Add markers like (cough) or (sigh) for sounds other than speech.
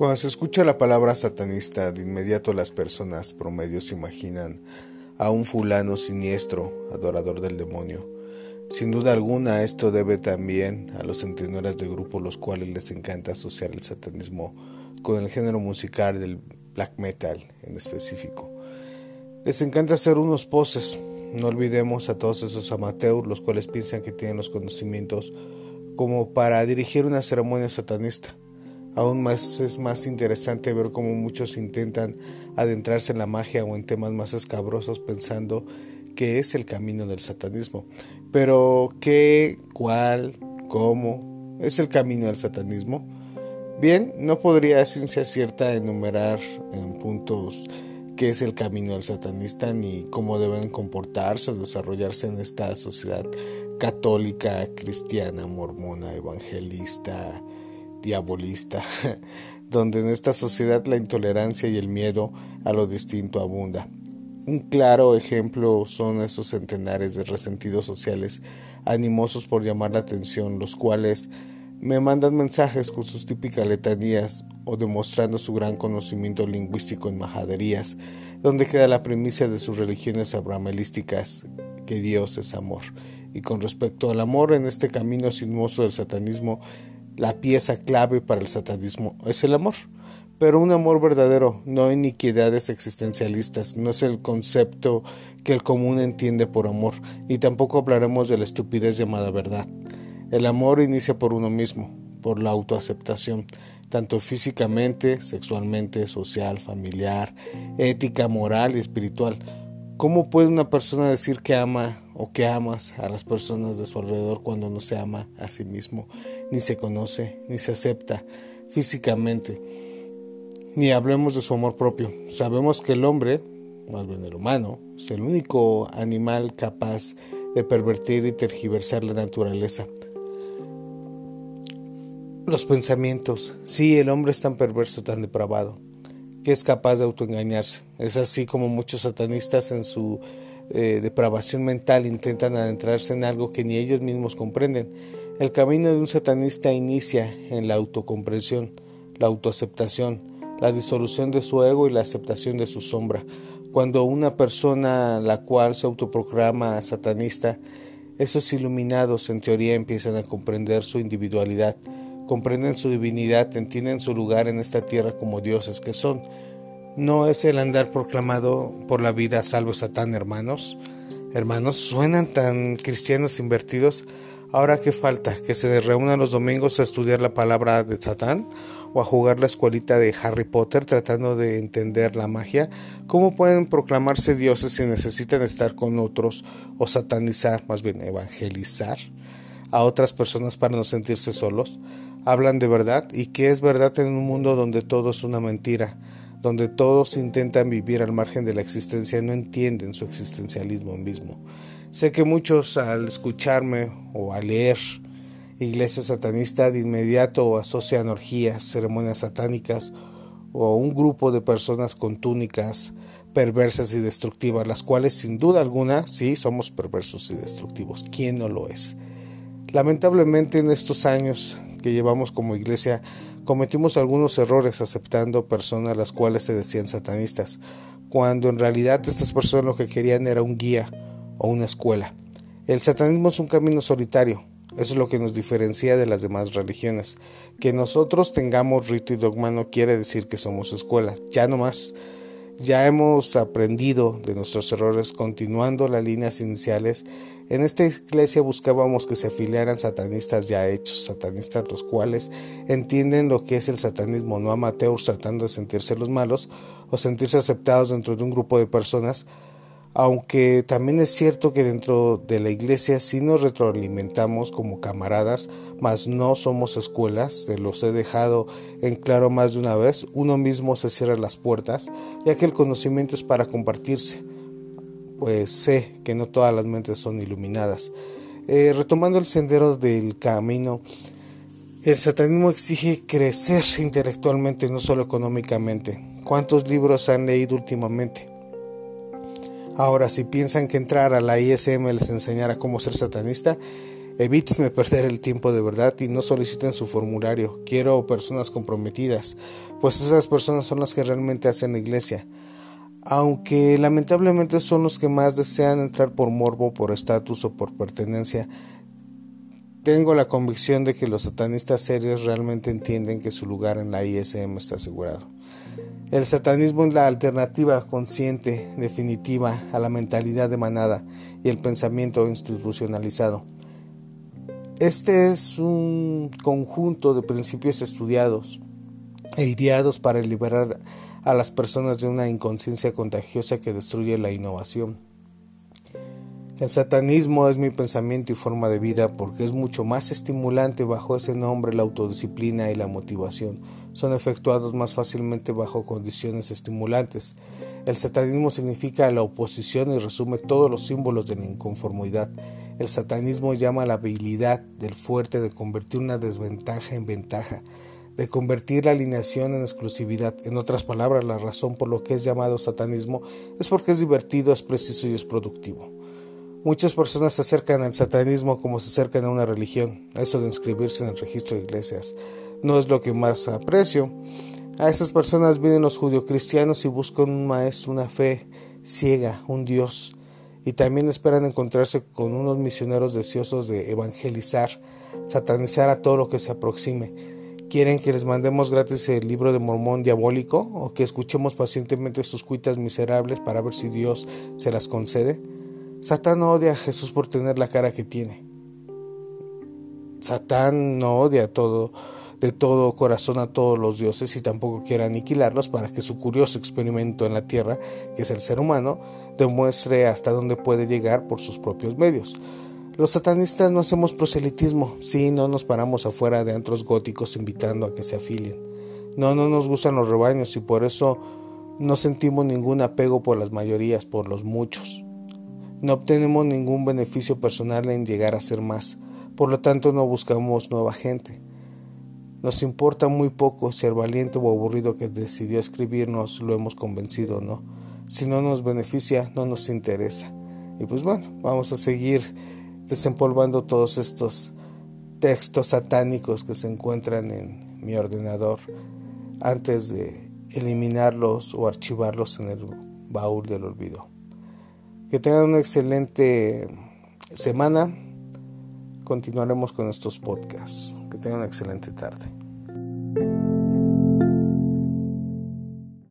Cuando se escucha la palabra satanista, de inmediato las personas promedios imaginan a un fulano siniestro, adorador del demonio. Sin duda alguna, esto debe también a los centenares de grupos los cuales les encanta asociar el satanismo con el género musical del black metal en específico. Les encanta hacer unos poses. No olvidemos a todos esos amateurs los cuales piensan que tienen los conocimientos como para dirigir una ceremonia satanista. Aún más es más interesante ver cómo muchos intentan adentrarse en la magia o en temas más escabrosos pensando que es el camino del satanismo. Pero ¿qué, cuál, cómo es el camino del satanismo? Bien, no podría a ciencia cierta enumerar en puntos qué es el camino del satanista ni cómo deben comportarse o desarrollarse en esta sociedad católica, cristiana, mormona, evangelista, diabolista, (laughs) donde en esta sociedad la intolerancia y el miedo a lo distinto abunda. Un claro ejemplo son esos centenares de resentidos sociales animosos por llamar la atención, los cuales me mandan mensajes con sus típicas letanías o demostrando su gran conocimiento lingüístico en majaderías, donde queda la premisa de sus religiones abramelísticas, que Dios es amor. Y con respecto al amor en este camino sinuoso del satanismo, la pieza clave para el satanismo es el amor, pero un amor verdadero, no iniquidades existencialistas, no es el concepto que el común entiende por amor, y tampoco hablaremos de la estupidez llamada verdad. El amor inicia por uno mismo, por la autoaceptación, tanto físicamente, sexualmente, social, familiar, ética, moral y espiritual. ¿Cómo puede una persona decir que ama o que amas a las personas de su alrededor cuando no se ama a sí mismo, ni se conoce, ni se acepta físicamente? Ni hablemos de su amor propio. Sabemos que el hombre, más bien el humano, es el único animal capaz de pervertir y tergiversar la naturaleza. Los pensamientos. Sí, el hombre es tan perverso, tan depravado que es capaz de autoengañarse. Es así como muchos satanistas en su eh, depravación mental intentan adentrarse en algo que ni ellos mismos comprenden. El camino de un satanista inicia en la autocomprensión, la autoaceptación, la disolución de su ego y la aceptación de su sombra. Cuando una persona la cual se autoproclama satanista, esos iluminados en teoría empiezan a comprender su individualidad, comprenden su divinidad, entienden su lugar en esta tierra como dioses que son. No es el andar proclamado por la vida salvo Satán, hermanos. Hermanos, suenan tan cristianos invertidos. Ahora qué falta, que se reúnan los domingos a estudiar la palabra de Satán o a jugar la escuelita de Harry Potter tratando de entender la magia. ¿Cómo pueden proclamarse dioses si necesitan estar con otros o satanizar, más bien evangelizar a otras personas para no sentirse solos? Hablan de verdad y que es verdad en un mundo donde todo es una mentira, donde todos intentan vivir al margen de la existencia y no entienden su existencialismo mismo. Sé que muchos al escucharme o al leer iglesia satanista de inmediato asocian orgías, ceremonias satánicas o un grupo de personas con túnicas perversas y destructivas, las cuales sin duda alguna sí somos perversos y destructivos. ¿Quién no lo es? Lamentablemente en estos años que llevamos como iglesia, cometimos algunos errores aceptando personas las cuales se decían satanistas, cuando en realidad estas personas lo que querían era un guía o una escuela. El satanismo es un camino solitario, eso es lo que nos diferencia de las demás religiones. Que nosotros tengamos rito y dogma no quiere decir que somos escuela, ya no más. Ya hemos aprendido de nuestros errores continuando las líneas iniciales. En esta iglesia buscábamos que se afiliaran satanistas ya hechos, satanistas los cuales entienden lo que es el satanismo, no amateurs tratando de sentirse los malos o sentirse aceptados dentro de un grupo de personas, aunque también es cierto que dentro de la iglesia sí nos retroalimentamos como camaradas, mas no somos escuelas, se los he dejado en claro más de una vez, uno mismo se cierra las puertas, ya que el conocimiento es para compartirse pues sé que no todas las mentes son iluminadas. Eh, retomando el sendero del camino, el satanismo exige crecer intelectualmente, no solo económicamente. ¿Cuántos libros han leído últimamente? Ahora, si piensan que entrar a la ISM les enseñará cómo ser satanista, Evítenme (laughs) perder el tiempo de verdad y no soliciten su formulario. Quiero personas comprometidas, pues esas personas son las que realmente hacen la iglesia. Aunque lamentablemente son los que más desean entrar por morbo, por estatus o por pertenencia, tengo la convicción de que los satanistas serios realmente entienden que su lugar en la ISM está asegurado. El satanismo es la alternativa consciente, definitiva, a la mentalidad de manada y el pensamiento institucionalizado. Este es un conjunto de principios estudiados e ideados para liberar a las personas de una inconsciencia contagiosa que destruye la innovación. El satanismo es mi pensamiento y forma de vida porque es mucho más estimulante bajo ese nombre la autodisciplina y la motivación. Son efectuados más fácilmente bajo condiciones estimulantes. El satanismo significa la oposición y resume todos los símbolos de la inconformidad. El satanismo llama la habilidad del fuerte de convertir una desventaja en ventaja, de convertir la alineación en exclusividad. En otras palabras, la razón por lo que es llamado satanismo es porque es divertido, es preciso y es productivo. Muchas personas se acercan al satanismo como se acercan a una religión. Eso de inscribirse en el registro de iglesias no es lo que más aprecio. A esas personas vienen los judio-cristianos y buscan un maestro, una fe ciega, un Dios. Y también esperan encontrarse con unos misioneros deseosos de evangelizar, satanizar a todo lo que se aproxime. ¿Quieren que les mandemos gratis el libro de Mormón diabólico o que escuchemos pacientemente sus cuitas miserables para ver si Dios se las concede? Satán no odia a Jesús por tener la cara que tiene. Satán no odia todo, de todo corazón a todos los dioses y tampoco quiere aniquilarlos para que su curioso experimento en la tierra, que es el ser humano, demuestre hasta dónde puede llegar por sus propios medios. Los satanistas no hacemos proselitismo, sí, no nos paramos afuera de antros góticos invitando a que se afilien. No, no nos gustan los rebaños y por eso no sentimos ningún apego por las mayorías, por los muchos. No obtenemos ningún beneficio personal en llegar a ser más, por lo tanto no buscamos nueva gente. Nos importa muy poco si el valiente o aburrido que decidió escribirnos lo hemos convencido o no. Si no nos beneficia, no nos interesa. Y pues bueno, vamos a seguir desempolvando todos estos textos satánicos que se encuentran en mi ordenador antes de eliminarlos o archivarlos en el baúl del olvido. Que tengan una excelente semana. Continuaremos con estos podcasts. Que tengan una excelente tarde.